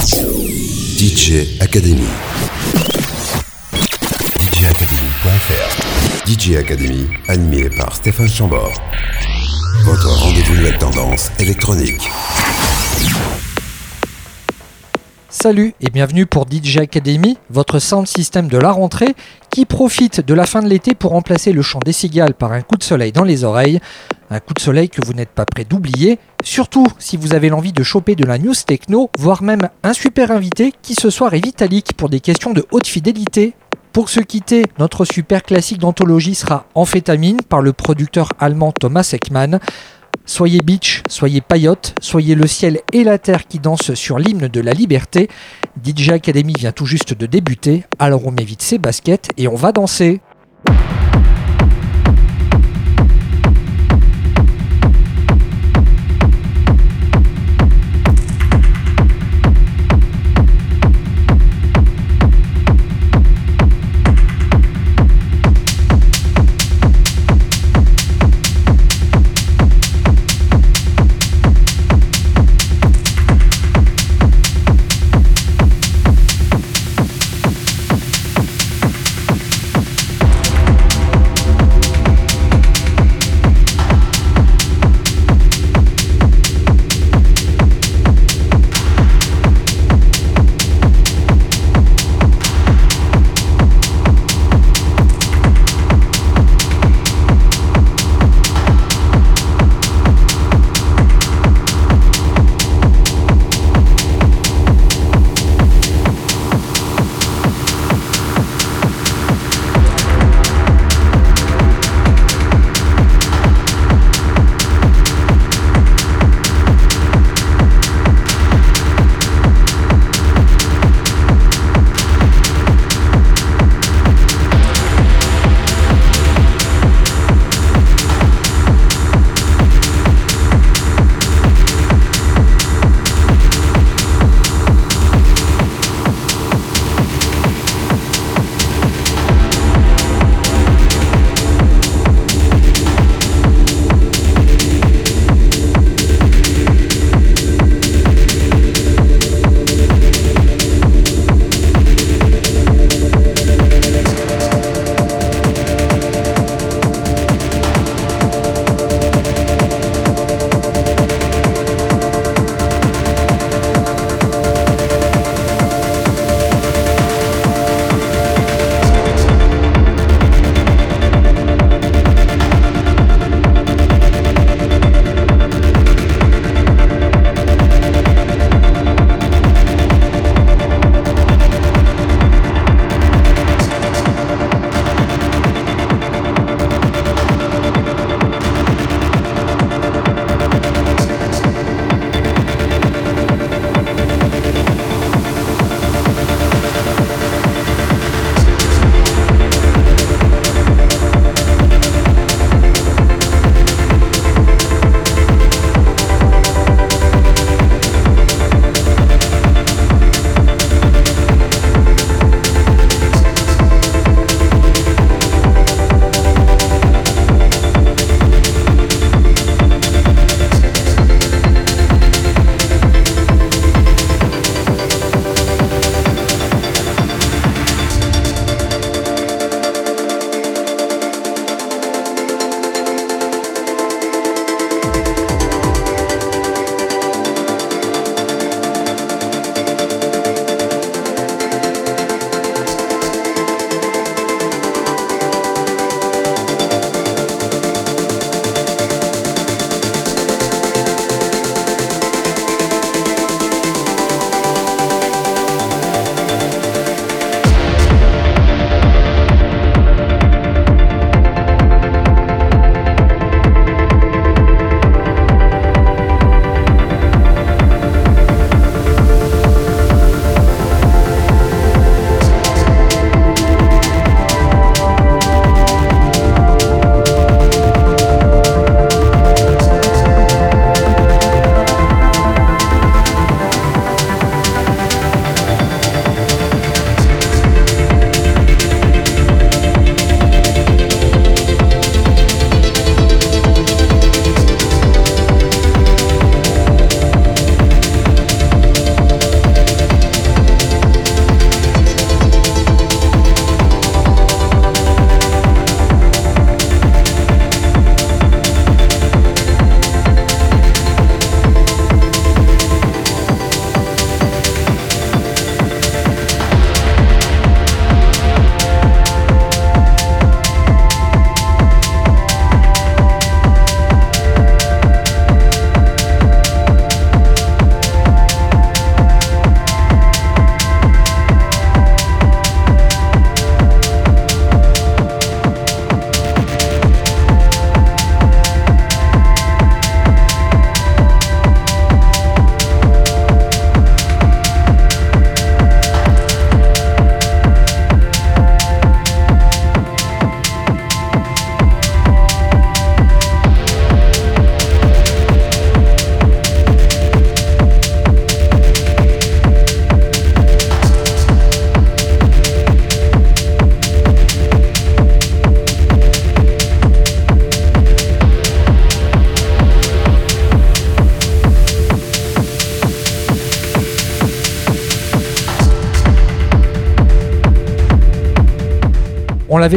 DJ Academy. DJacademy.fr DJ Academy, animé par Stéphane Chambord. Votre rendez-vous nouvelle tendance électronique. Salut et bienvenue pour DJ Academy, votre sound system de la rentrée qui profite de la fin de l'été pour remplacer le chant des cigales par un coup de soleil dans les oreilles. Un coup de soleil que vous n'êtes pas prêt d'oublier, surtout si vous avez l'envie de choper de la news techno, voire même un super invité qui ce soir est vitalique pour des questions de haute fidélité. Pour se quitter, notre super classique d'anthologie sera Amphétamine par le producteur allemand Thomas Ekman. Soyez beach, soyez paillote, soyez le ciel et la terre qui dansent sur l'hymne de la liberté. DJ Academy vient tout juste de débuter, alors on met vite ses baskets et on va danser.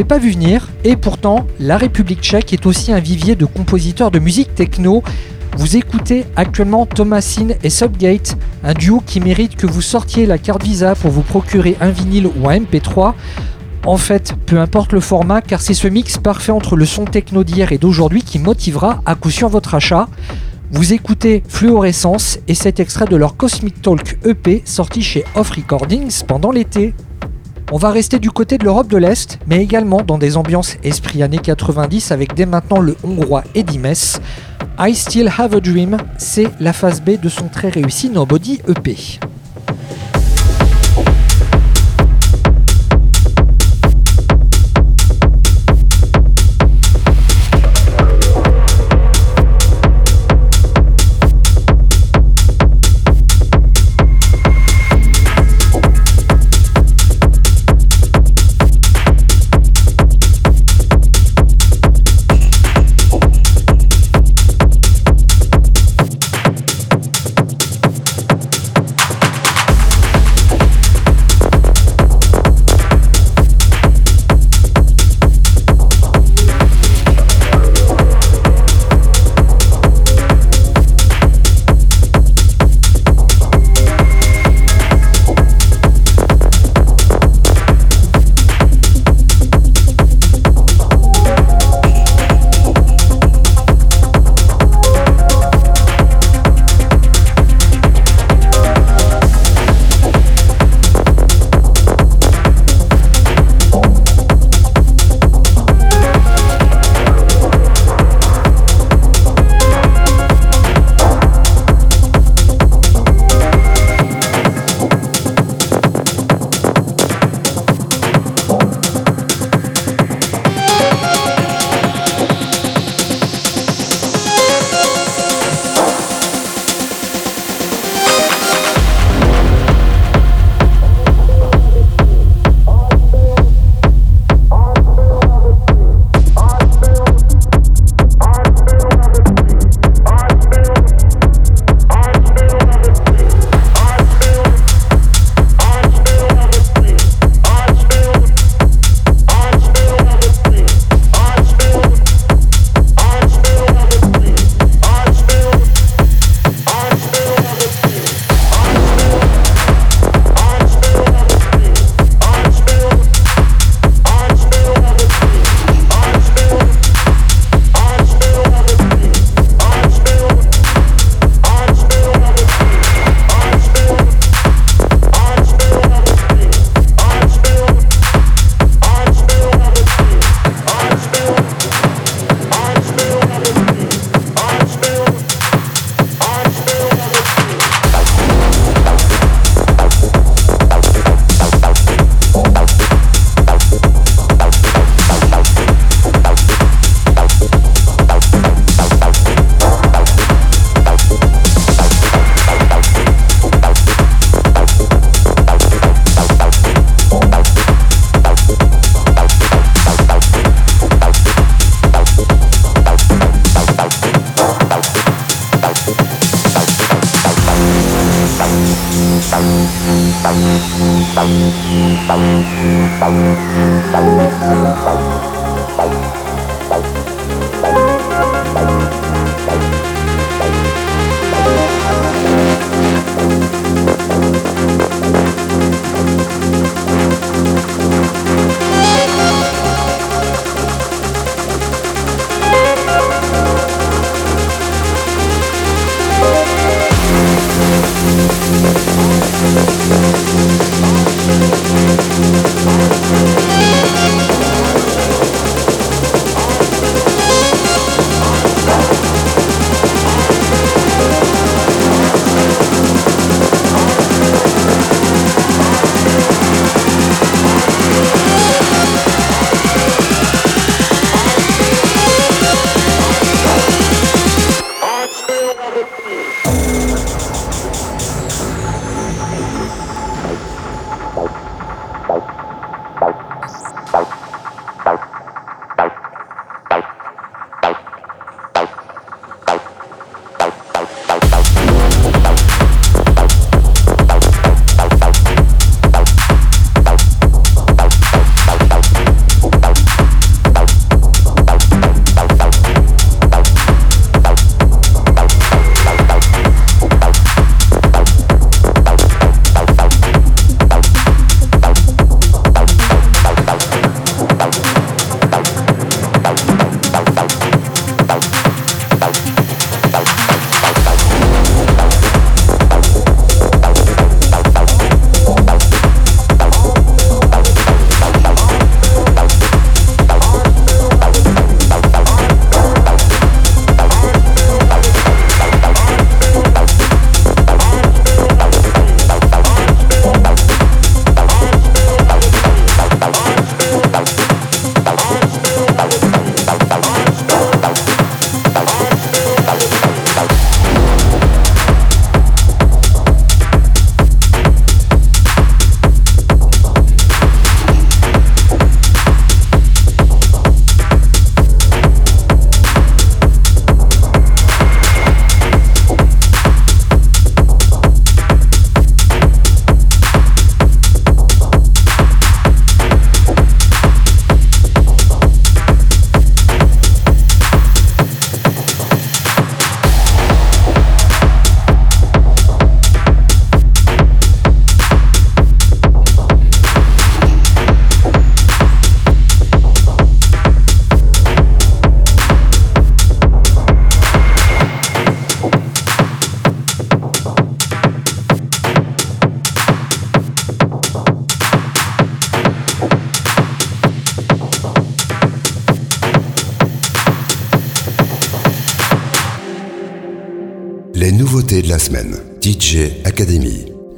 Pas vu venir, et pourtant, la République tchèque est aussi un vivier de compositeurs de musique techno. Vous écoutez actuellement Thomasin et Subgate, un duo qui mérite que vous sortiez la carte Visa pour vous procurer un vinyle ou un MP3. En fait, peu importe le format, car c'est ce mix parfait entre le son techno d'hier et d'aujourd'hui qui motivera à coup sûr votre achat. Vous écoutez Fluorescence et cet extrait de leur Cosmic Talk EP sorti chez Off Recordings pendant l'été. On va rester du côté de l'Europe de l'Est, mais également dans des ambiances esprit années 90 avec dès maintenant le hongrois Eddie Mess. I Still Have a Dream, c'est la phase B de son très réussi Nobody EP.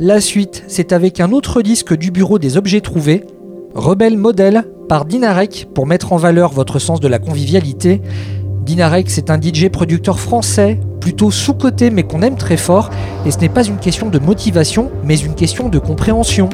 La suite, c'est avec un autre disque du bureau des objets trouvés, Rebelle Model par Dinarek pour mettre en valeur votre sens de la convivialité. Dinarek, c'est un DJ producteur français, plutôt sous-coté mais qu'on aime très fort, et ce n'est pas une question de motivation, mais une question de compréhension.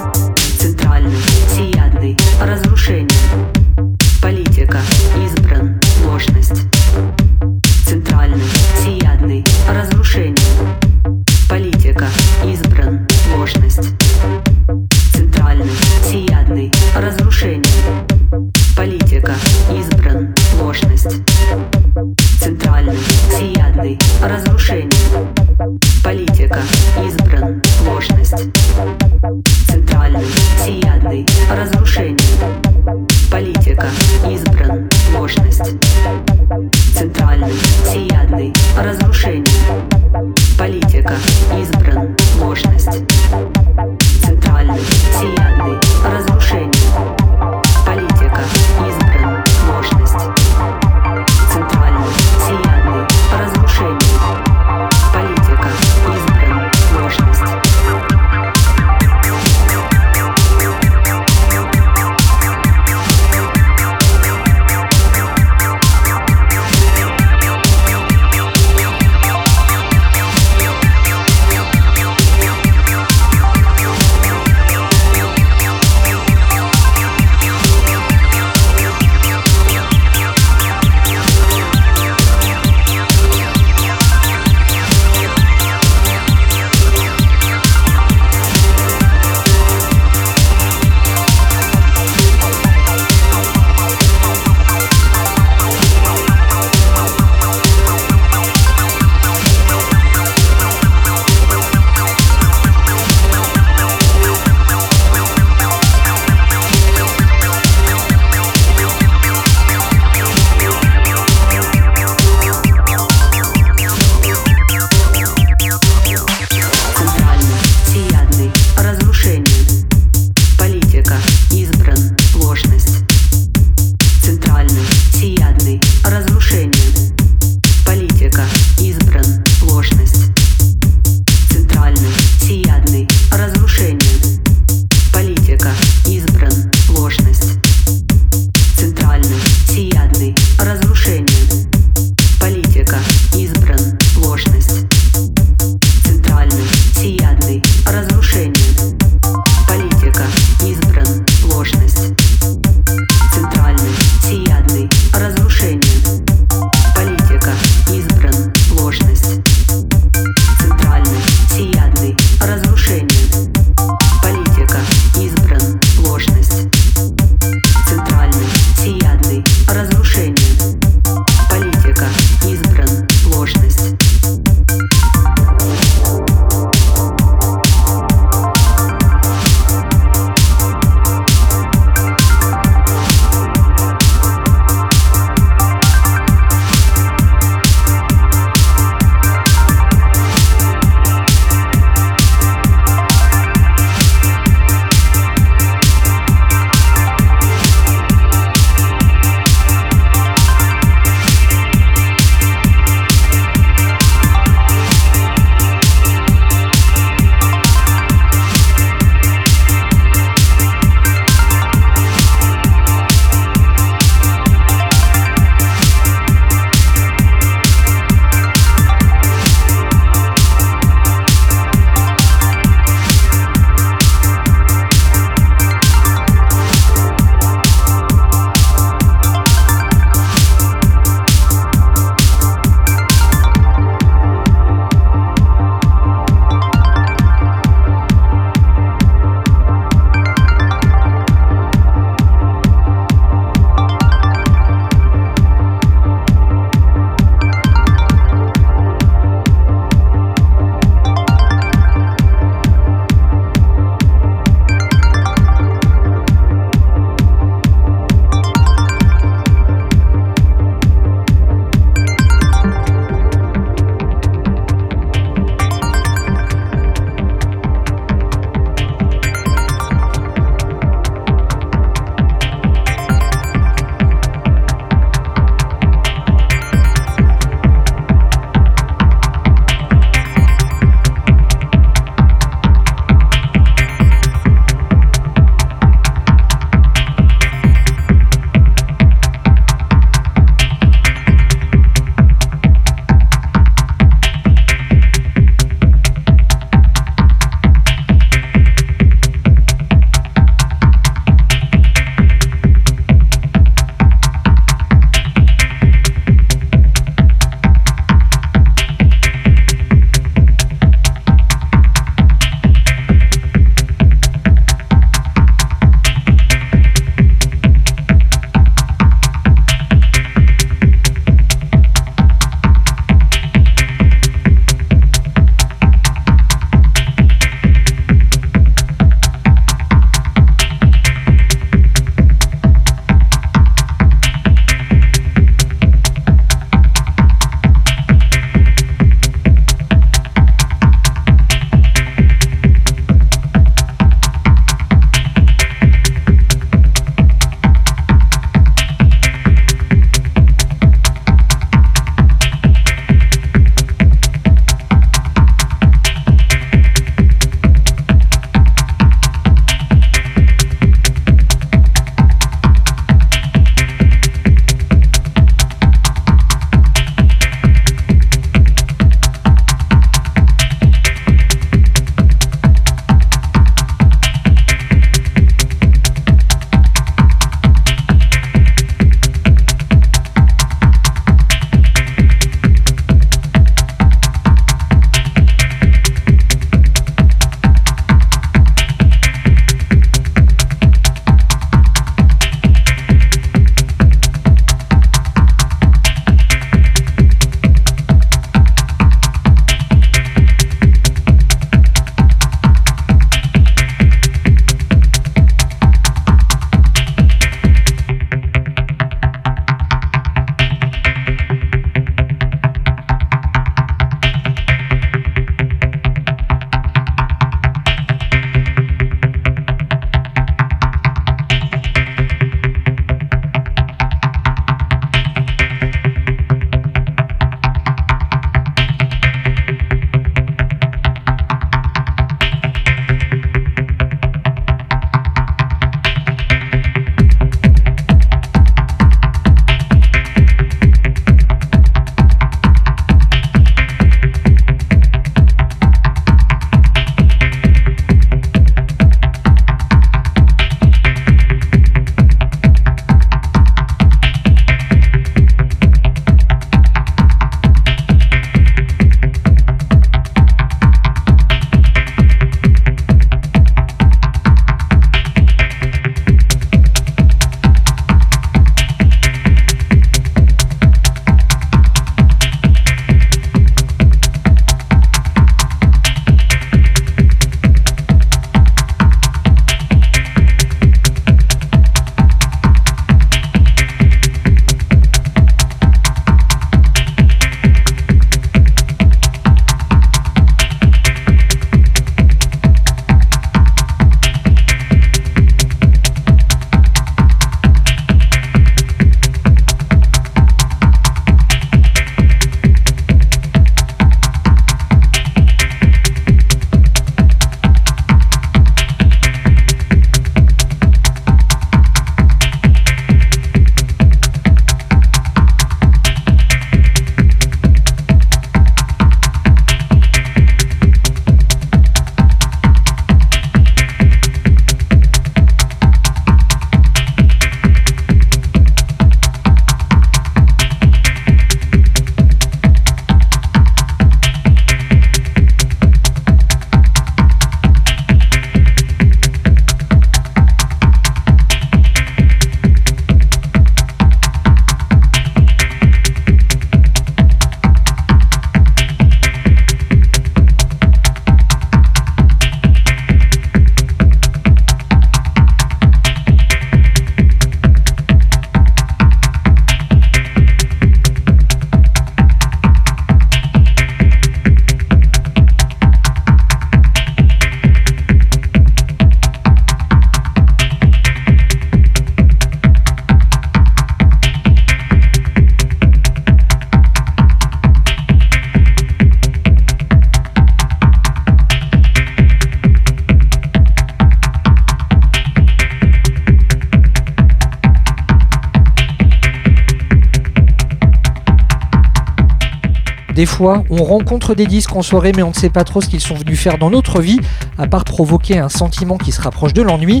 Fois, on rencontre des disques en soirée mais on ne sait pas trop ce qu'ils sont venus faire dans notre vie, à part provoquer un sentiment qui se rapproche de l'ennui.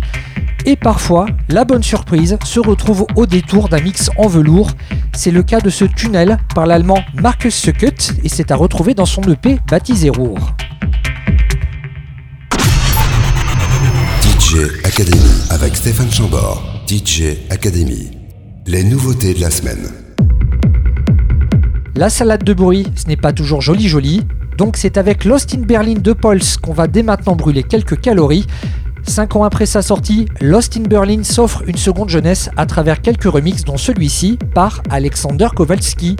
Et parfois, la bonne surprise se retrouve au détour d'un mix en velours. C'est le cas de ce tunnel par l'allemand Marcus Suckett et c'est à retrouver dans son EP baptisé Rour. DJ Academy avec Stéphane Chambord. DJ Academy. Les nouveautés de la semaine. La salade de bruit, ce n'est pas toujours joli joli, donc c'est avec Lost in Berlin de Pols qu'on va dès maintenant brûler quelques calories. Cinq ans après sa sortie, Lost in Berlin s'offre une seconde jeunesse à travers quelques remixes dont celui-ci par Alexander Kowalski.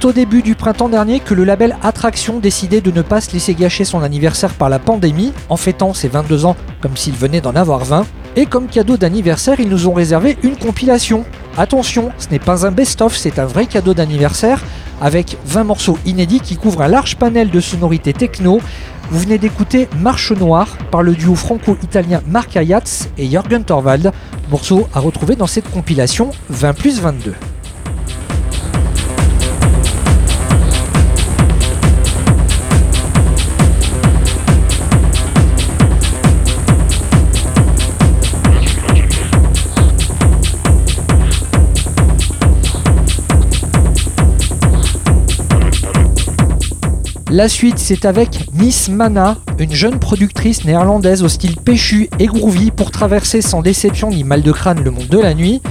C'est au début du printemps dernier que le label Attraction décidait de ne pas se laisser gâcher son anniversaire par la pandémie, en fêtant ses 22 ans comme s'il venait d'en avoir 20. Et comme cadeau d'anniversaire, ils nous ont réservé une compilation. Attention, ce n'est pas un best-of, c'est un vrai cadeau d'anniversaire avec 20 morceaux inédits qui couvrent un large panel de sonorités techno. Vous venez d'écouter Marche Noire par le duo franco-italien Marc Ayatz et Jürgen Torvald, morceau à retrouver dans cette compilation 20 plus 22. La suite, c'est avec Miss Mana, une jeune productrice néerlandaise au style péchu et groovy pour traverser sans déception ni mal de crâne le monde de la nuit.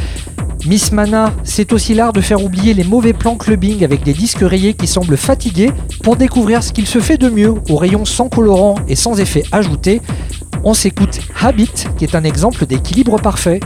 Miss Mana, c'est aussi l'art de faire oublier les mauvais plans clubbing avec des disques rayés qui semblent fatigués pour découvrir ce qu'il se fait de mieux au rayon sans colorant et sans effet ajouté. On s'écoute Habit, qui est un exemple d'équilibre parfait.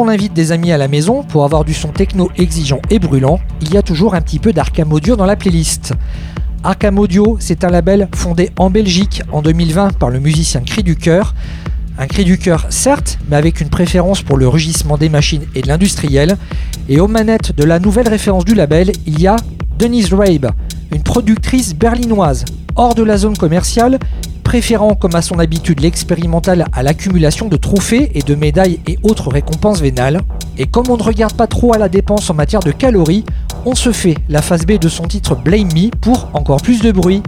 On invite des amis à la maison pour avoir du son techno exigeant et brûlant, il y a toujours un petit peu d'Arkham dans la playlist. Arkham c'est un label fondé en Belgique en 2020 par le musicien Cri du Cœur. Un cri du cœur, certes, mais avec une préférence pour le rugissement des machines et de l'industriel. Et aux manettes de la nouvelle référence du label, il y a Denise Rabe, une productrice berlinoise, hors de la zone commerciale, préférant comme à son habitude l'expérimental à l'accumulation de trophées et de médailles et autres récompenses vénales. Et comme on ne regarde pas trop à la dépense en matière de calories, On se fait la phase B de son titre Blame Me pour encore plus de bruit.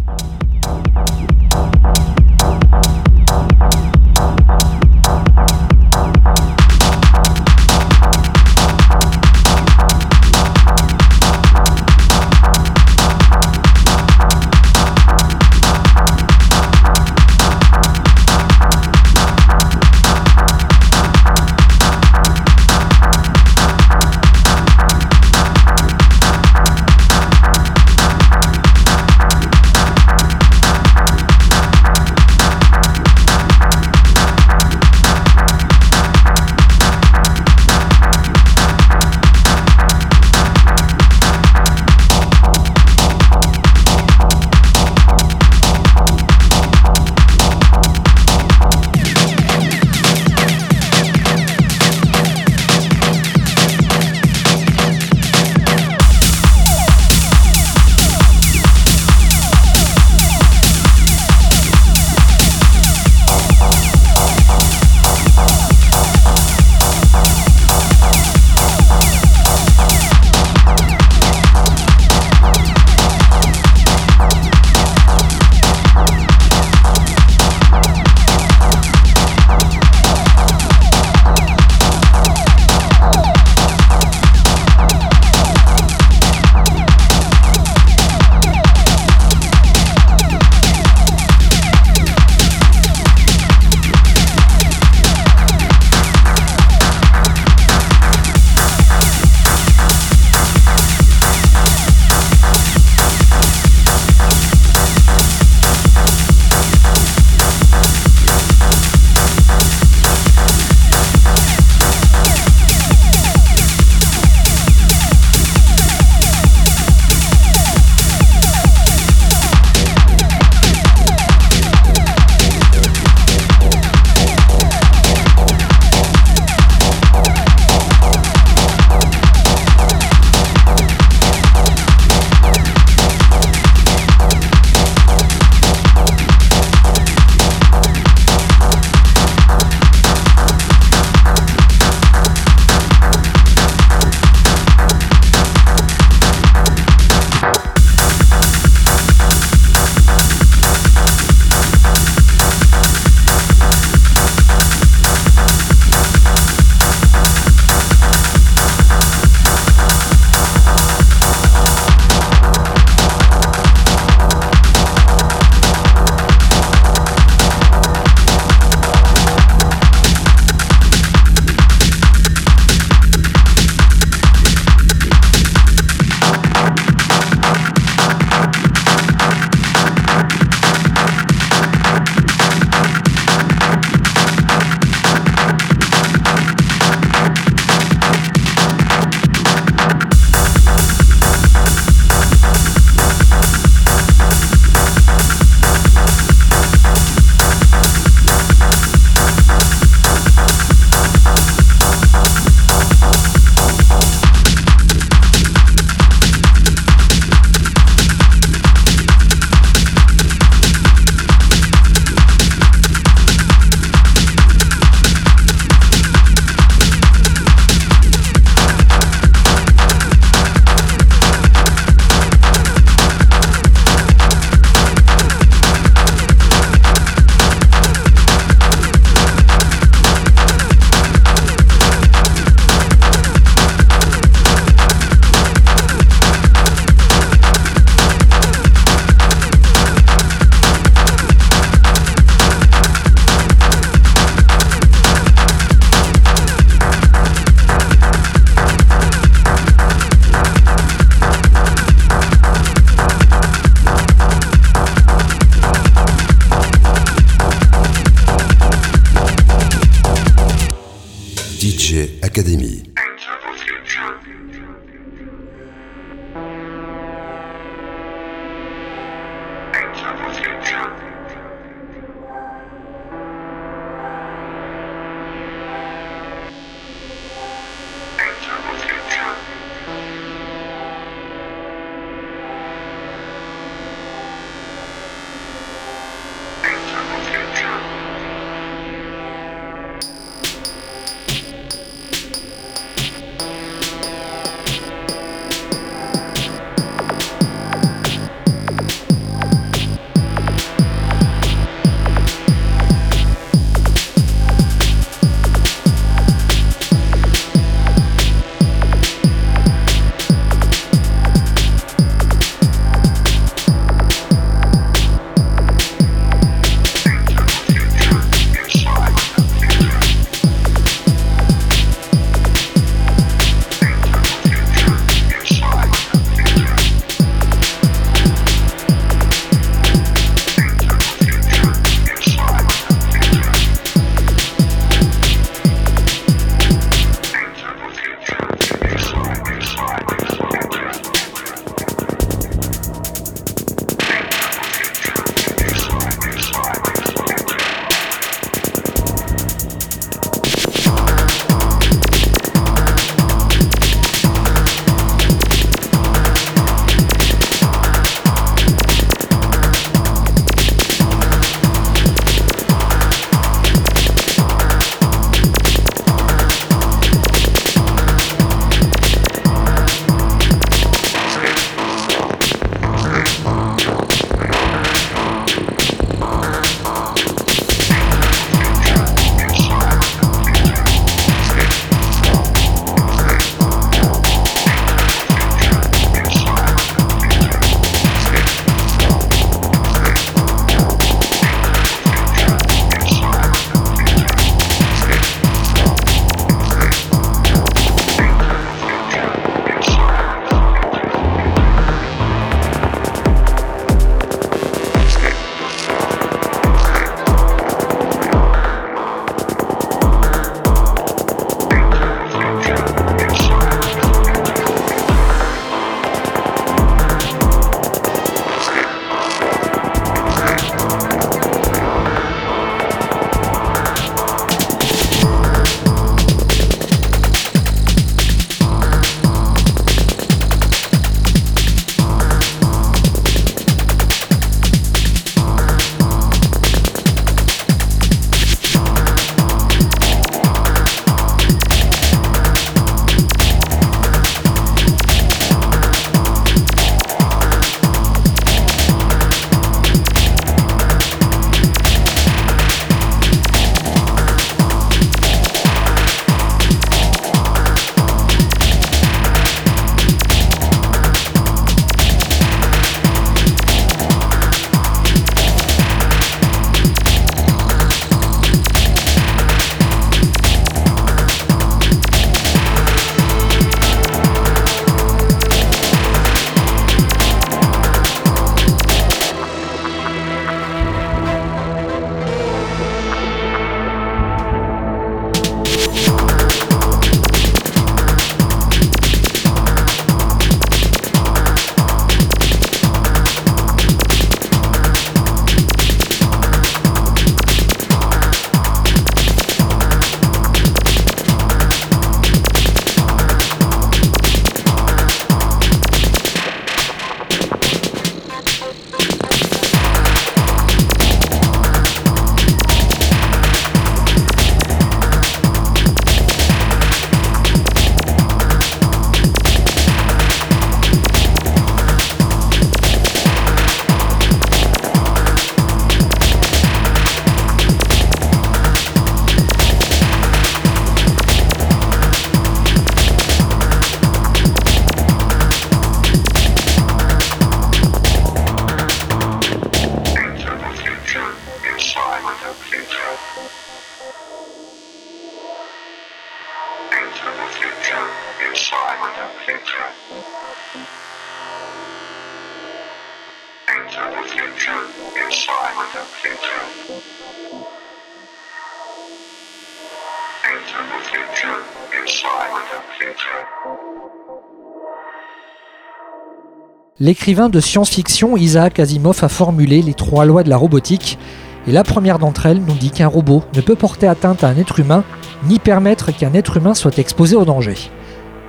L'écrivain de science-fiction Isaac Asimov a formulé les trois lois de la robotique, et la première d'entre elles nous dit qu'un robot ne peut porter atteinte à un être humain, ni permettre qu'un être humain soit exposé au danger.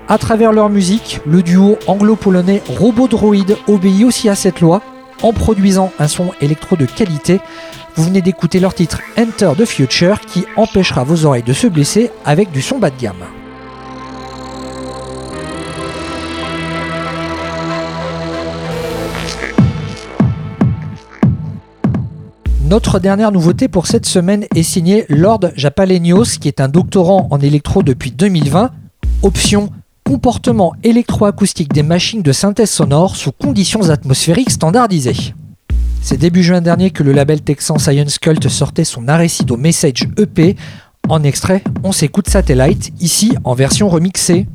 À travers leur musique, le duo anglo-polonais Robodroid obéit aussi à cette loi, en produisant un son électro de qualité. Vous venez d'écouter leur titre Enter the Future qui empêchera vos oreilles de se blesser avec du son bas de gamme. Notre dernière nouveauté pour cette semaine est signée Lord Japalenios, qui est un doctorant en électro depuis 2020. Option comportement électroacoustique des machines de synthèse sonore sous conditions atmosphériques standardisées. C'est début juin dernier que le label texan Science Cult sortait son Arecido Message EP. En extrait, on s'écoute Satellite, ici en version remixée.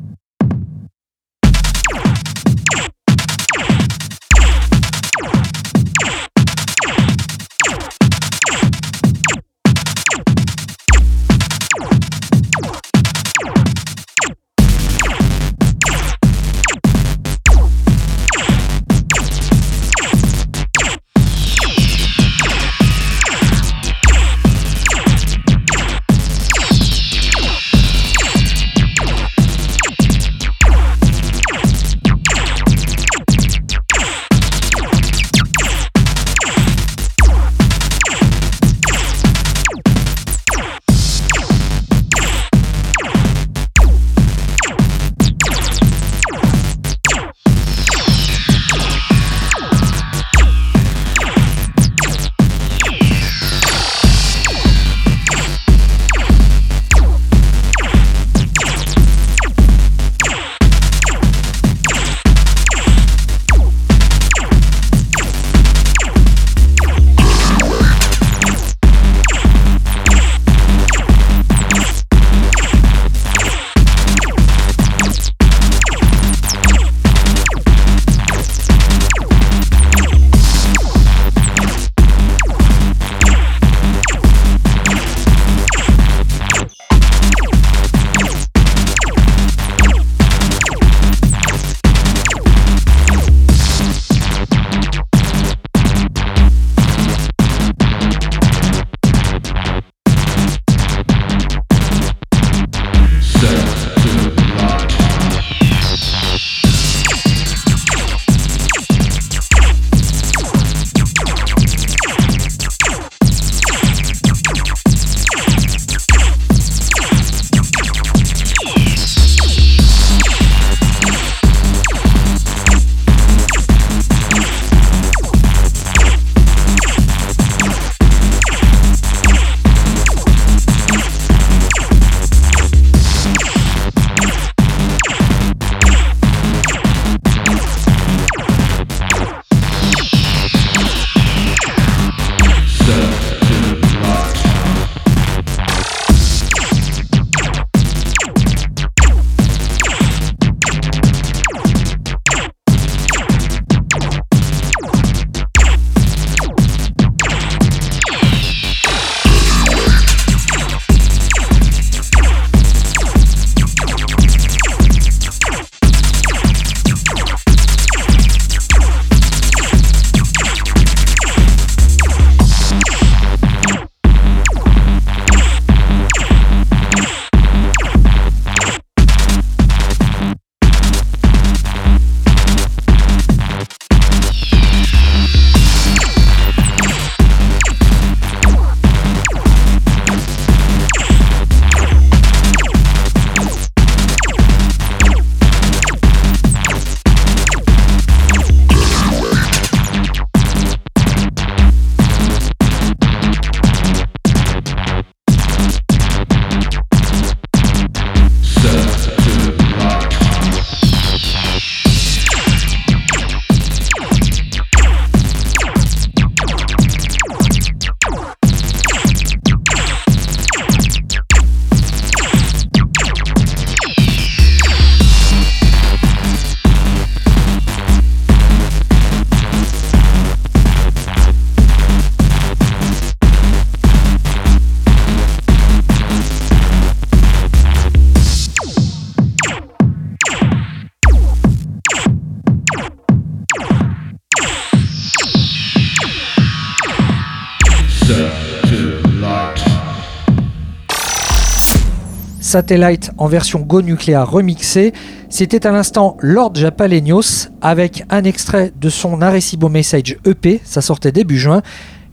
Satellite en version Go Nuclear remixée, c'était à l'instant Lord Japalenios avec un extrait de son Arecibo Message EP, ça sortait début juin,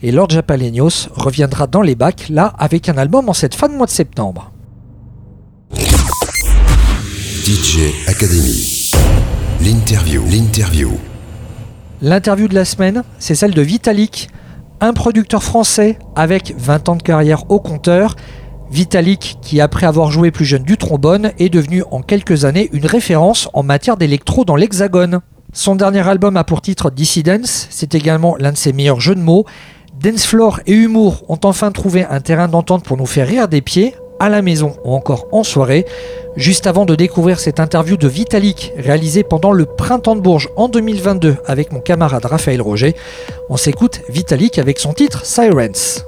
et Lord Japalenios reviendra dans les bacs là avec un album en cette fin de mois de septembre. DJ Academy. L'interview. L'interview. L'interview de la semaine, c'est celle de Vitalik, un producteur français avec 20 ans de carrière au compteur Vitalik, qui après avoir joué plus jeune du trombone, est devenu en quelques années une référence en matière d'électro dans l'Hexagone. Son dernier album a pour titre Dissidence, c'est également l'un de ses meilleurs jeux de mots. Dance floor et humour ont enfin trouvé un terrain d'entente pour nous faire rire des pieds, à la maison ou encore en soirée. Juste avant de découvrir cette interview de Vitalik réalisée pendant le Printemps de Bourges en 2022 avec mon camarade Raphaël Roger, on s'écoute Vitalik avec son titre Sirens.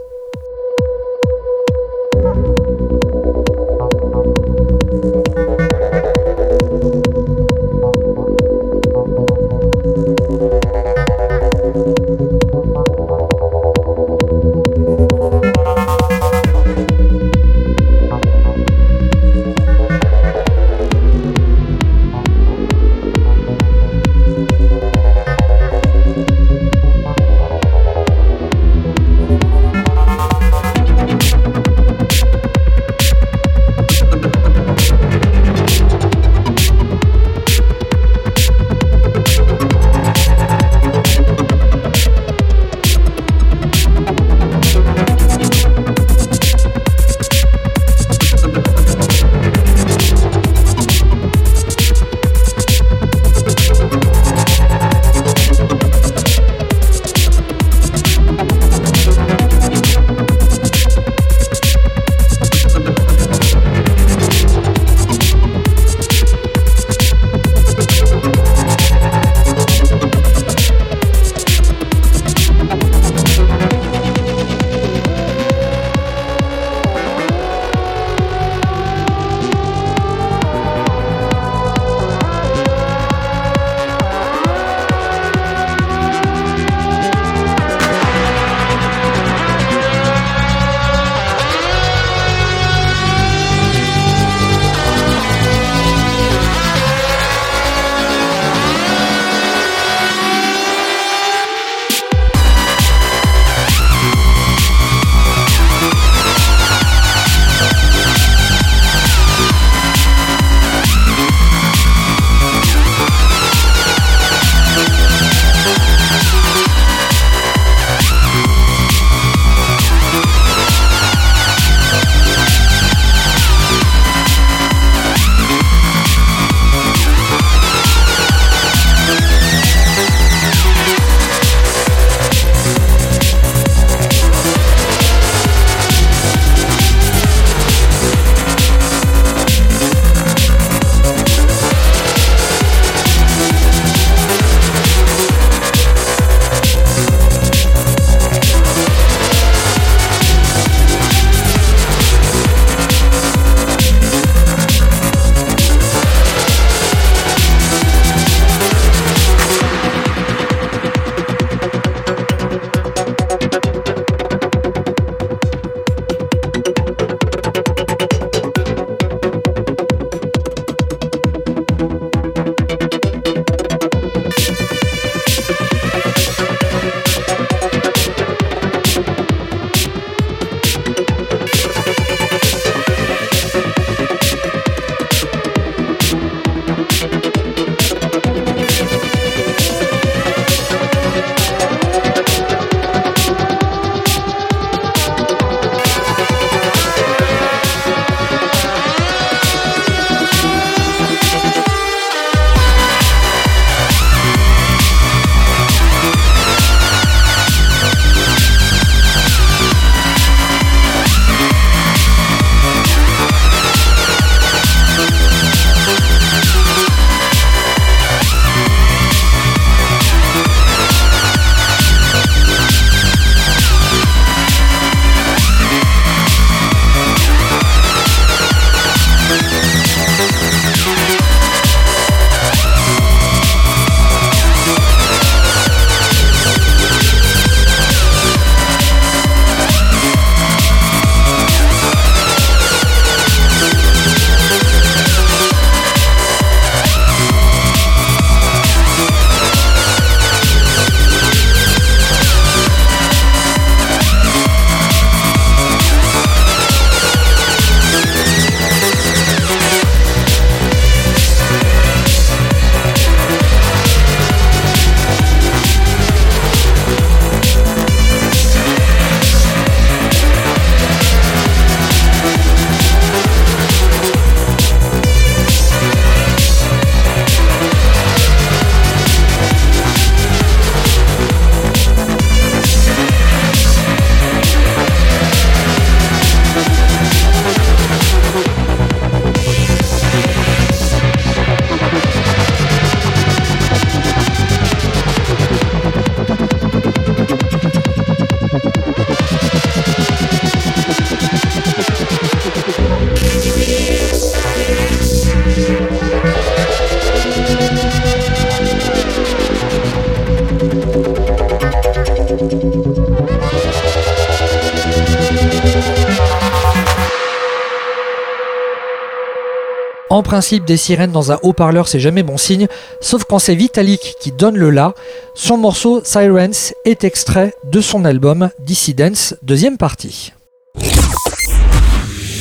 Principe, des sirènes dans un haut-parleur, c'est jamais bon signe, sauf quand c'est Vitalik qui donne le là. Son morceau Sirens est extrait de son album Dissidence, deuxième partie.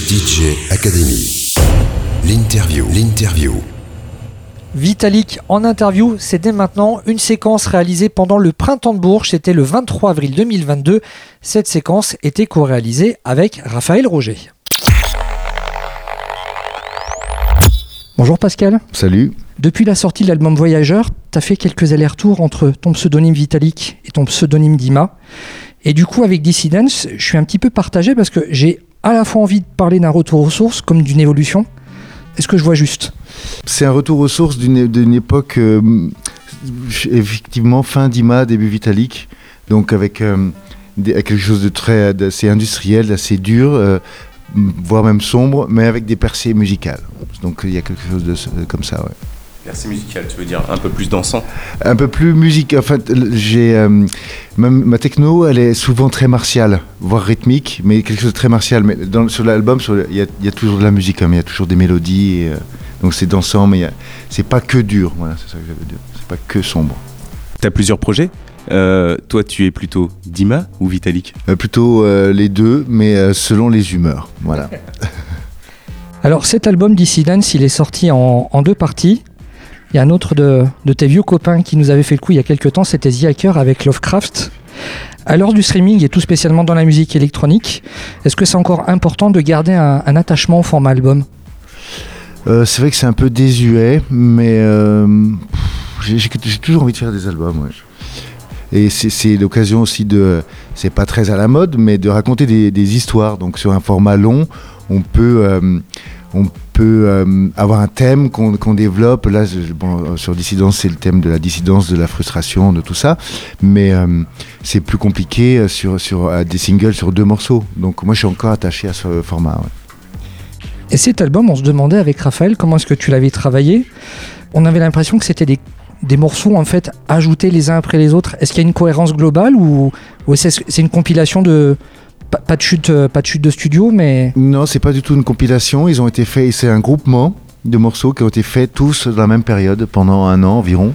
DJ Academy. L'interview. L'interview. Vitalik en interview, c'était maintenant une séquence réalisée pendant le printemps de Bourges, c'était le 23 avril 2022. Cette séquence était co-réalisée avec Raphaël Roger. Bonjour Pascal. Salut. Depuis la sortie de l'album Voyageur, tu as fait quelques allers-retours entre ton pseudonyme Vitalik et ton pseudonyme Dima. Et du coup, avec Dissidence, je suis un petit peu partagé parce que j'ai à la fois envie de parler d'un retour aux sources comme d'une évolution. Est-ce que je vois juste? C'est un retour aux sources d'une époque, euh, effectivement, fin Dima, début Vitalik. Donc avec, euh, quelque chose de très assez industriel, d'assez dur. Euh, voire même sombre, mais avec des percées musicales. Donc il y a quelque chose de, comme ça, ouais. Percée musicale, tu veux dire un peu plus dansant? Un peu plus musique. En fait, j'ai euh, ma, techno, elle est souvent très martiale, voire rythmique, mais quelque chose de très martial. Mais dans, sur l'album, il y, a toujours de la musique, hein, il y a toujours des mélodies. Et, euh, donc c'est dansant, mais c'est pas que dur. Voilà, c'est ça que veux dire. C'est pas que sombre. Tu as plusieurs projets? Euh, toi, tu es plutôt Dima ou Vitalik euh, Plutôt euh, les deux, mais selon les humeurs. Voilà. Alors, cet album Dissidence, il est sorti en, deux parties. Il y a un autre de, tes vieux copains qui nous avait fait le coup il y a quelques temps, c'était The Hacker avec Lovecraft. À l'heure du streaming et tout spécialement dans la musique électronique, est-ce que c'est encore important de garder un, attachement au format album? C'est vrai que c'est un peu désuet, mais j'ai toujours envie de faire des albums. Ouais. Et c'est l'occasion aussi de, c'est pas très à la mode, mais de raconter des, histoires. Donc sur un format long, on peut, euh, on peut euh, avoir un thème qu'on développe. Là, sur Dissidence, c'est le thème de la dissidence, de la frustration, de tout ça. Mais euh, c'est plus compliqué sur, sur des singles sur deux morceaux. Donc moi, je suis encore attaché à ce format. Et cet album, on se demandait avec Raphaël comment est-ce que tu l'avais travaillé? On avait l'impression que c'était des des morceaux en fait ajoutés les uns après les autres Est-ce qu'il y a une cohérence globale ou, c'est une compilation de pas, de chute, euh, pas de chute de studio, mais non, c'est pas du tout une compilation. Ils ont été faits, c'est un groupement de morceaux qui ont été faits tous dans la même période pendant un an environ.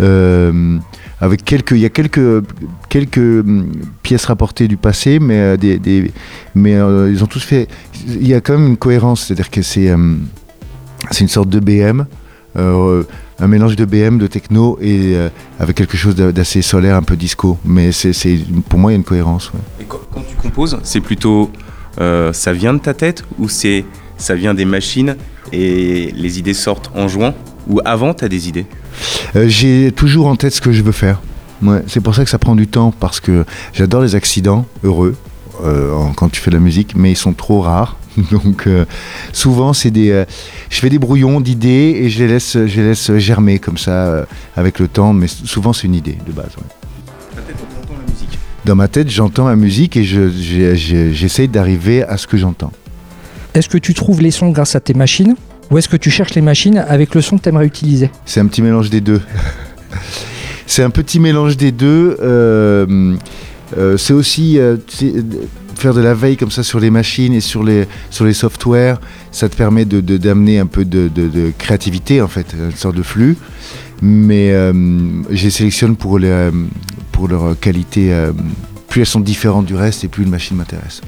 Euh, avec quelques, il y a quelques, quelques hum, pièces rapportées du passé, mais euh, ils ont tous fait. Il y a quand même une cohérence, c'est-à-dire que c'est, hum, c'est une sorte de BM un mélange de BM, de techno et euh, avec quelque chose d'assez solaire, un peu disco. Mais c'est, pour moi, il y a une cohérence. Et quand, tu composes, c'est plutôt euh, ça vient de ta tête ou c'est ça vient des machines et les idées sortent en jouant ou avant tu as des idées? Euh, J'ai toujours en tête ce que je veux faire. Ouais, c'est pour ça que ça prend du temps parce que j'adore les accidents heureux. quand tu fais de la musique, mais ils sont trop rares. Donc euh, souvent c'est des, euh, je fais des brouillons d'idées et je les laisse, je laisse germer comme ça euh, avec le temps, mais souvent c'est une idée de base. Dans ma tête, j'entends la musique et j'essaye d'arriver à ce que j'entends. Est-ce que tu trouves les sons grâce à tes machines ou est-ce que tu cherches les machines avec le son que tu aimerais utiliser? C'est un petit mélange des deux. c'est un petit mélange des deux. c'est aussi faire de la veille comme ça sur les machines et sur les, sur les softwares, ça te permet de, d'amener un peu de, de, créativité, en fait, une sorte de flux. Mais euh, je les sélectionne pour, les, euh, pour leur qualité. Euh, plus elles sont différentes du reste et plus une machine m'intéresse.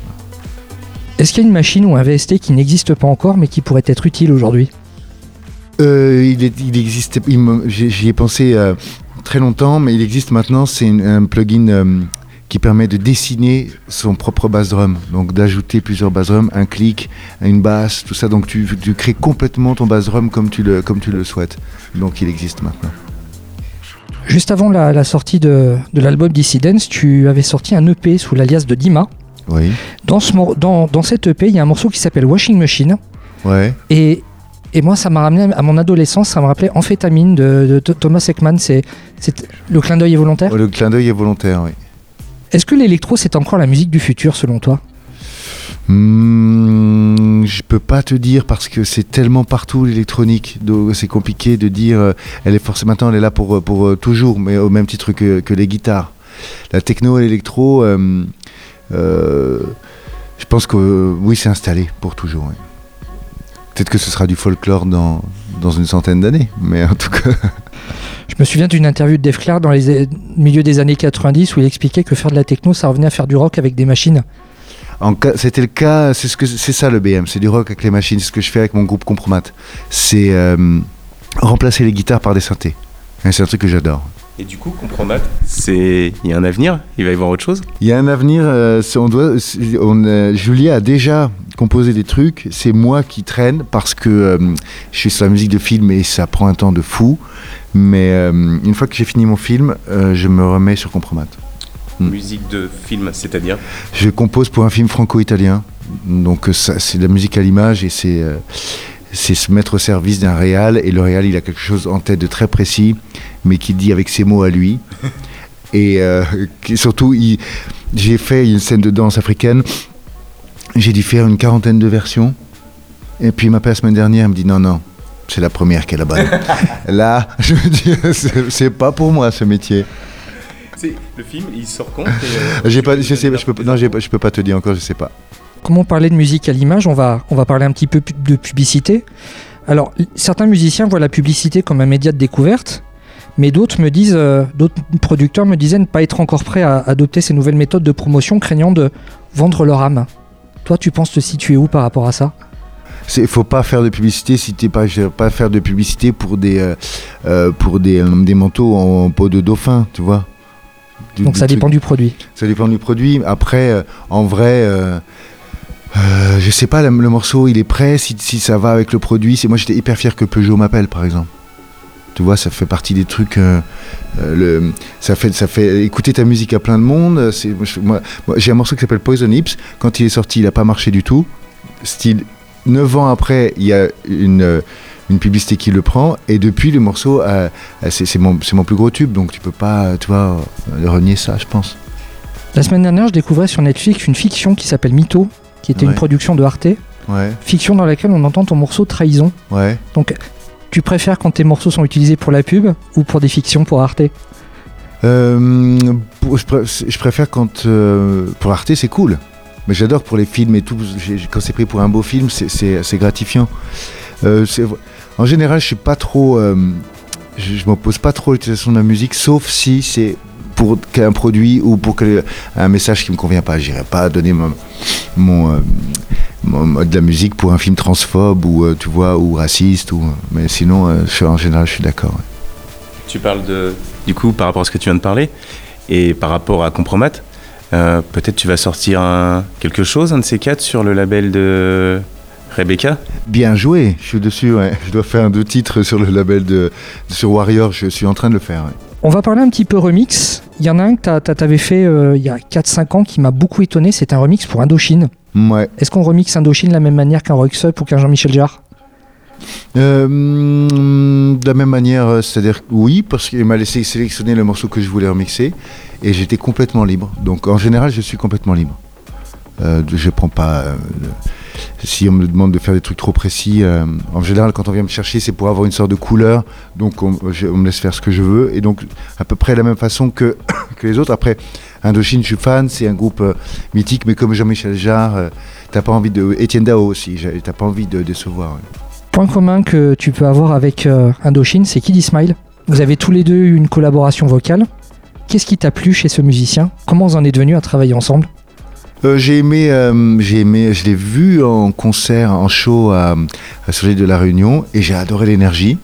Est-ce qu'il y a une machine ou un VST qui n'existe pas encore mais qui pourrait être utile aujourd'hui? Il, il, existe, j'y ai pensé très longtemps, mais il existe maintenant. C'est un plugin qui permet de dessiner son propre bass drum, donc d'ajouter plusieurs bass drums, un clic, une basse, tout ça. Donc tu, tu, crées complètement ton bass drum comme tu le, comme tu le souhaites. Donc il existe maintenant. Juste avant la, sortie de, de l'album Dissidence, tu avais sorti un EP sous l'alias de Dima. Oui. Dans, ce, dans, dans cet EP, il y a un morceau qui s'appelle Washing Machine. Ouais. Et, et moi, ça m'a ramené à mon adolescence, ça me rappelait Amphétamine de, de Thomas Ekman. C'est, le clin d'œil est volontaire? Le clin d'œil est volontaire, oui. Est-ce que l'électro, c'est encore la musique du futur selon toi? Hmm, je peux pas te dire parce que c'est tellement partout l'électronique, c'est compliqué de dire. euh, elle est forcément maintenant, elle est là pour pour euh, toujours, mais au même titre que, que les guitares. La techno et l'électro, euh, euh, je pense que euh, oui, c'est installé pour toujours. Peut-être que ce sera du folklore dans dans une centaine d'années, mais en tout cas. Je me souviens d'une interview de Dave Clark dans les milieu des années 90 où il expliquait que faire de la techno, ça revenait à faire du rock avec des machines. C'était le cas, c'est ce que c'est ça le BM, c'est du rock avec les machines, c'est ce que je fais avec mon groupe Compromat. C'est euh, remplacer les guitares par des synthés. C'est un truc que j'adore. Et du coup, Compromat, c'est il y a un avenir Il va y avoir autre chose? Il y a un avenir, euh, on doit, on, euh, Julia a déjà composé des trucs, c'est moi qui traîne parce que euh, je suis sur la musique de film et ça prend un temps de fou. Mais euh, une fois que j'ai fini mon film, je me remets sur Compromat. Mm. Musique de film, c'est-à-dire? Je compose pour un film franco-italien. Donc c'est de la musique à l'image et c'est c'est se mettre au service d'un réal. Et le réal, il a quelque chose en tête de très précis, mais qui dit avec ses mots à lui. Et euh, surtout, j'ai fait une scène de danse africaine. J'ai dû faire une quarantaine de versions. Et puis il m'appelle la semaine dernière, il me dit non, non, c'est la première qui est la bonne. Là, je me dis, c'est- c'est pas pour moi ce métier. C'est le film, il sort quand J'ai pas, je sais, je peux, non, je peux pas te dire encore, je sais pas. Comme on parlait de musique à l'image, on va, on va parler un petit peu de publicité. Alors, certains musiciens voient la publicité comme un média de découverte, mais d'autres me disent, euh, d'autres producteurs me disaient ne pas être encore prêts à adopter ces nouvelles méthodes de promotion, craignant de vendre leur âme. Toi, tu penses te situer où par rapport à ça? Il faut pas faire de publicité si t'es pas, pas faire de publicité pour des, euh, euh, pour des, des manteaux en peau de dauphin, tu vois. Du- Donc du ça truc- dépend du produit. Ça dépend du produit. Après, euh, en vrai, euh, euh, je sais pas, le, morceau, il est prêt, si, ça va avec le produit. Moi, j'étais hyper fier que Peugeot m'appelle, par exemple. Tu vois, ça fait partie des trucs. euh, euh, ça fait, ça fait écouter ta musique à plein de monde. J'ai un morceau qui s'appelle Poison Hips. Quand il est sorti, il a pas marché du tout. Style, 9 ans après, il y a une, une publicité qui le prend. Et depuis, le morceau, c'est, mon, mon plus gros tube. Donc tu peux pas, tu vois, renier ça, je pense. La semaine dernière, je découvrais sur Netflix une fiction qui s'appelle Mytho, qui était Ouais. une production de Arte. Ouais, Fiction dans laquelle on entend ton morceau Trahison. ouais. Donc, tu préfères quand tes morceaux sont utilisés pour la pub ou pour des fictions pour Arte Euh, je, pré- je préfère quand euh, pour Arte c'est cool, mais j'adore pour les films et tout. quand c'est pris pour un beau film, c'est- gratifiant. Euh, en général, je suis pas trop, je, je m'oppose pas trop à l'utilisation de ma musique, sauf si c'est pour un produit ou pour que- un message qui me convient pas. J'irai pas donner mon, mon, euh, mon- de la musique pour un film transphobe ou euh, tu vois ou raciste ou. Mais sinon, euh, je- en général, je suis d'accord. ouais. Tu parles de, du coup, par rapport à ce que tu viens de parler, et par rapport à Compromat, peut-être tu vas sortir un- quelque chose, un de ces quatre, sur le label de Rebecca? Bien joué, je suis dessus, ouais. Je dois faire deux titres sur le label de sur Warrior, je suis en train de le faire. ouais. On va parler un petit peu remix. Il y en a un que t'a- t'avais fait euh, il y a 4-5 ans qui m'a beaucoup étonné. C'est un remix pour Indochine. Ouais. Est-ce qu'on remixe Indochine de la même manière qu'un Rox Up ou qu'un Jean-Michel Jarre? Euh, de la même manière, euh, c'est-à-dire oui, parce qu'il m'a laissé sélectionner le morceau que je voulais remixer et j'étais complètement libre. Donc en général, je suis complètement libre. Euh, je prends pas. euh, si on me demande de faire des trucs trop précis, euh, en général, quand on vient me chercher, c'est pour avoir une sorte de couleur. Donc on, me laisse faire ce que je veux et donc à peu près de la même façon que, les autres. Après, Indochine, je suis fan, c'est un groupe euh, mythique, mais comme Jean-Michel Jarre, euh, t'as pas envie de. Étienne Dao aussi, t'as pas envie de décevoir. Point commun que tu peux avoir avec Indochine, c'est Kid Smile. Vous avez tous les deux eu une collaboration vocale. Qu'est-ce qui t'a plu chez ce musicien? Comment vous en êtes venus à travailler ensemble? Euh, j'ai aimé, euh, j'ai aimé, je l'ai vu en concert, en show à, à Soleil de la Réunion et j'ai adoré l'énergie.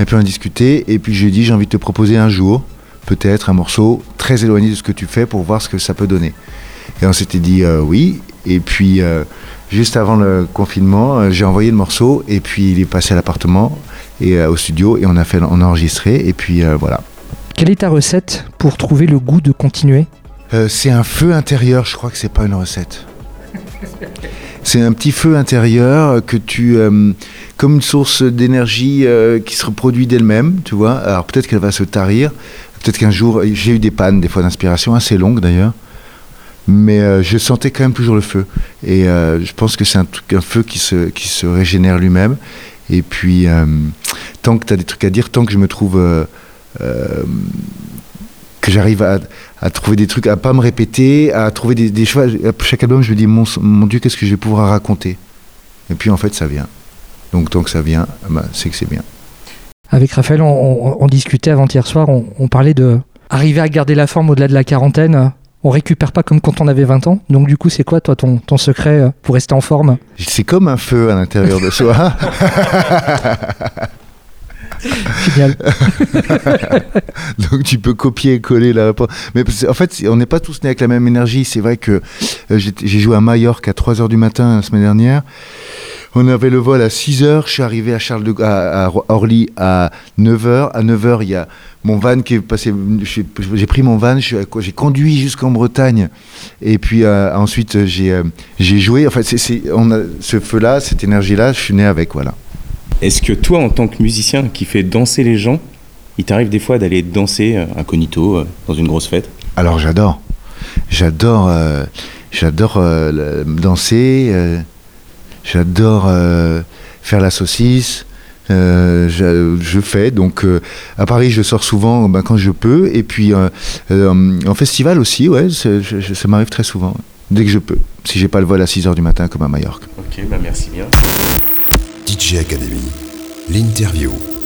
Et puis on a discuté et puis j'ai dit j'ai envie de te proposer un jour peut-être un morceau très éloigné de ce que tu fais pour voir ce que ça peut donner. Et on s'était dit euh, oui et puis juste avant le confinement j'ai envoyé le morceau et puis il est passé à l'appartement et au studio et on a fait, on a enregistré et puis voilà. Quelle est ta recette pour trouver le goût de continuer? Euh, c'est un feu intérieur, je crois que c'est pas une recette. C'est un petit feu intérieur que tu, euh, comme une source d'énergie euh, qui se reproduit d'elle-même, tu vois. Alors peut-être qu'elle va se tarir, peut-être qu'un jour, j'ai eu des pannes des fois d'inspiration assez longues d'ailleurs. mais je sentais quand même toujours le feu. Et je pense que c'est un, feu qui se, qui se régénère lui-même. Et puis, tant que tu as des trucs à dire, tant que je me trouve. Que j'arrive à, à trouver des trucs, à pas me répéter, à trouver des, des choix. À chaque album, je me dis, mon, mon Dieu, qu'est-ce que je vais pouvoir raconter? Et puis, en fait, ça vient. Donc, tant que ça vient, ah bah, c'est que c'est bien. Avec Raphaël, on, on- on discutait avant-hier soir, on, on parlait de arriver à garder la forme au-delà de la quarantaine. On récupère pas comme quand on avait 20 ans. Donc du coup, c'est quoi toi ton, ton secret euh, pour rester en forme? C'est comme un feu à l'intérieur de soi. Donc tu peux copier et coller la réponse. Mais en fait, on n'est pas tous nés avec la même énergie. C'est vrai que euh, j'ai joué à Majorque à 3h du matin la semaine dernière. On avait le vol à 6h, je suis arrivé à, Charles de, à, à Orly à 9h. À 9h, il y a mon van qui est passé. J'ai pris mon van, j'ai conduit jusqu'en Bretagne. Et puis euh, ensuite, j'ai euh, j'ai joué. Enfin, c'est- on a ce feu-là, cette énergie-là, je suis né avec. Voilà. Est-ce que toi, en tant que musicien qui fait danser les gens, il t'arrive des fois d'aller danser euh, incognito euh, dans une grosse fête? Alors j'adore. J'adore euh, j'adore danser, j'adore faire la saucisse. euh, je, je fais donc euh, à Paris je sors souvent ben, quand je peux et puis euh, en festival aussi ouais c'est- je- je- ça m'arrive très souvent dès que je peux si j'ai pas le vol à 6h du matin comme à Majorque Ok, bah merci bien. DJ Academy, l'interview.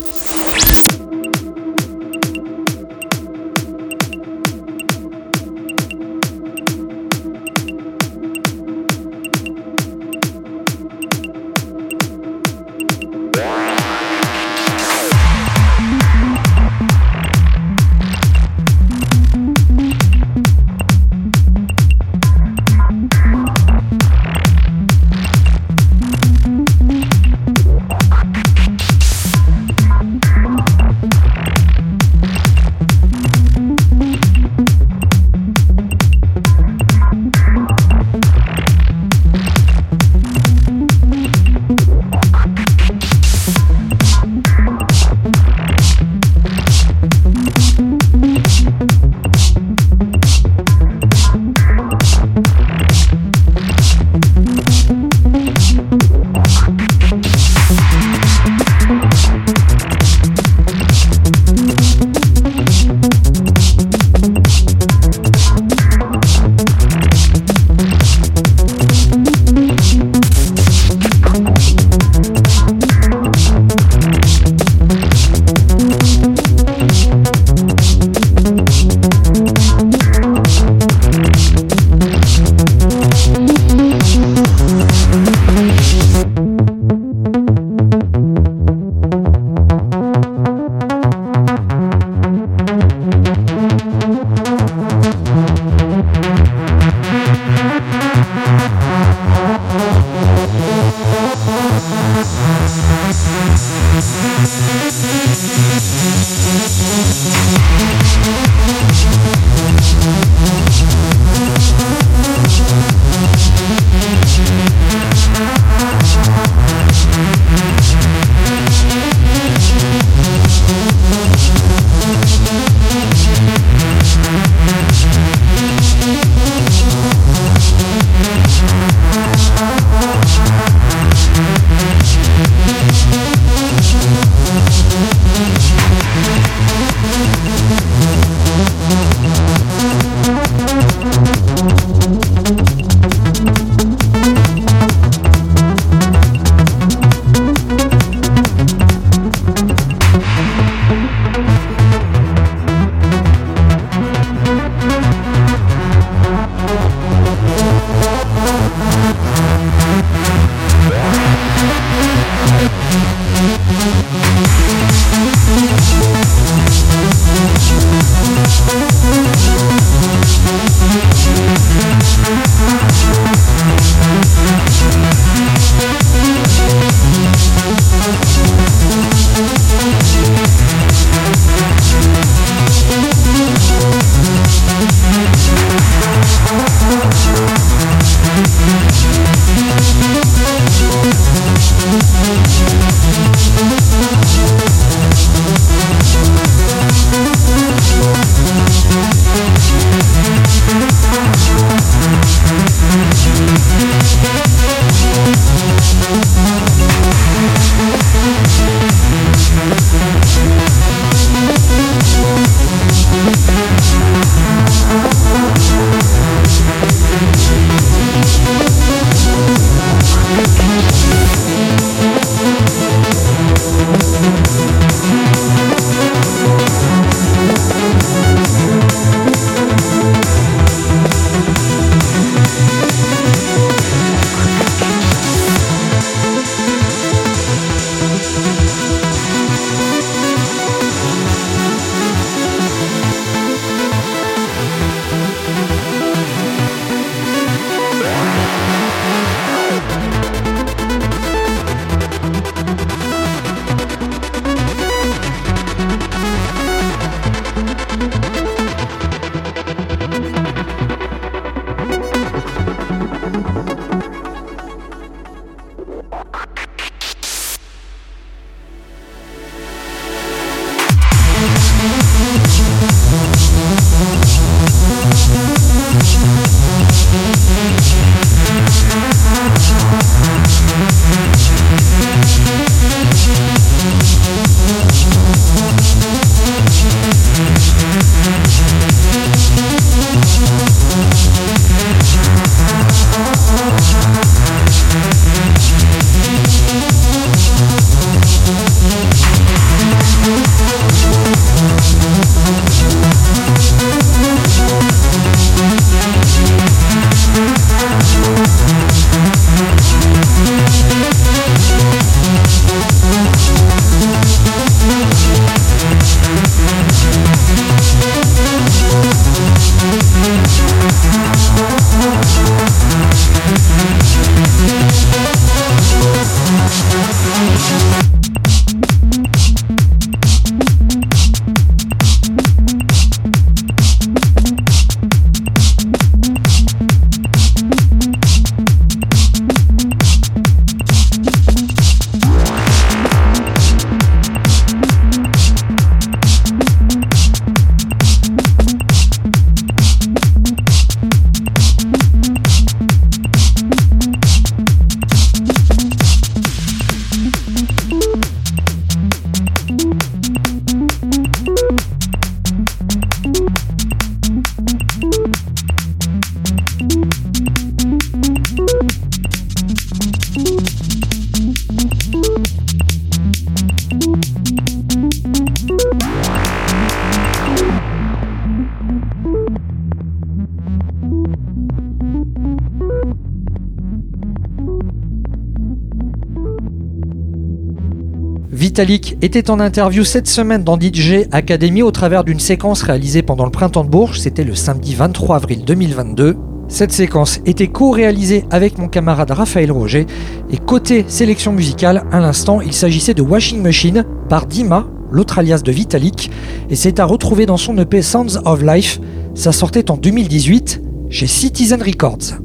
Vitalik était en interview cette semaine dans DJ Academy au travers d'une séquence réalisée pendant le printemps de Bourges, c'était le samedi 23 avril 2022. Cette séquence était co-réalisée avec mon camarade Raphaël Roger et côté sélection musicale, à l'instant, il s'agissait de Washing Machine par Dima, l'autre alias de Vitalik, et c'est à retrouver dans son EP Sounds of Life. Ça sortait en 2018 chez Citizen Records.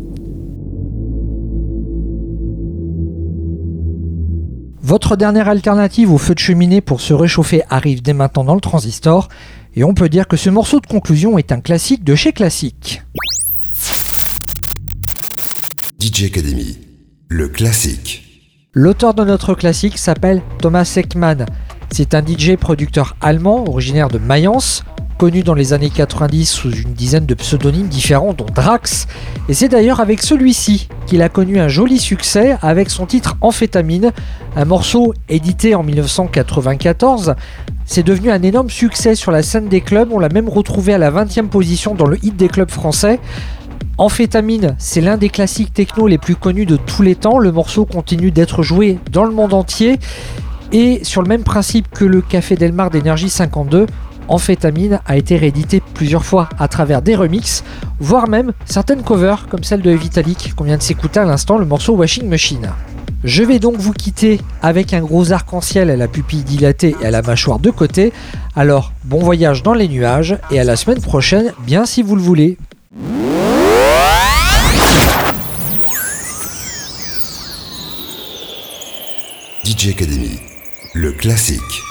Votre dernière alternative au feu de cheminée pour se réchauffer arrive dès maintenant dans le transistor, et on peut dire que ce morceau de conclusion est un classique de chez Classique. DJ Academy, le classique. L'auteur de notre classique s'appelle Thomas Ekman. C'est un DJ producteur allemand originaire de Mayence, connu dans les années 90 sous une dizaine de pseudonymes différents dont Drax. Et c'est d'ailleurs avec celui-ci qu'il a connu un joli succès avec son titre Amphétamine, un morceau édité en 1994. C'est devenu un énorme succès sur la scène des clubs, on l'a même retrouvé à la 20e position dans le hit des clubs français. Amphétamine, c'est l'un des classiques techno les plus connus de tous les temps. Le morceau continue d'être joué dans le monde entier. Et sur le même principe que le Café Delmar d'énergie 52, Amphétamine a été réédité plusieurs fois à travers des remixes, voire même certaines covers comme celle de Vitalik qu'on vient de s'écouter à l'instant, le morceau Washing Machine. Je vais donc vous quitter avec un gros arc-en-ciel à la pupille dilatée et à la mâchoire de côté. Alors, bon voyage dans les nuages et à la semaine prochaine, bien si vous le voulez. DJ Academy, le classique.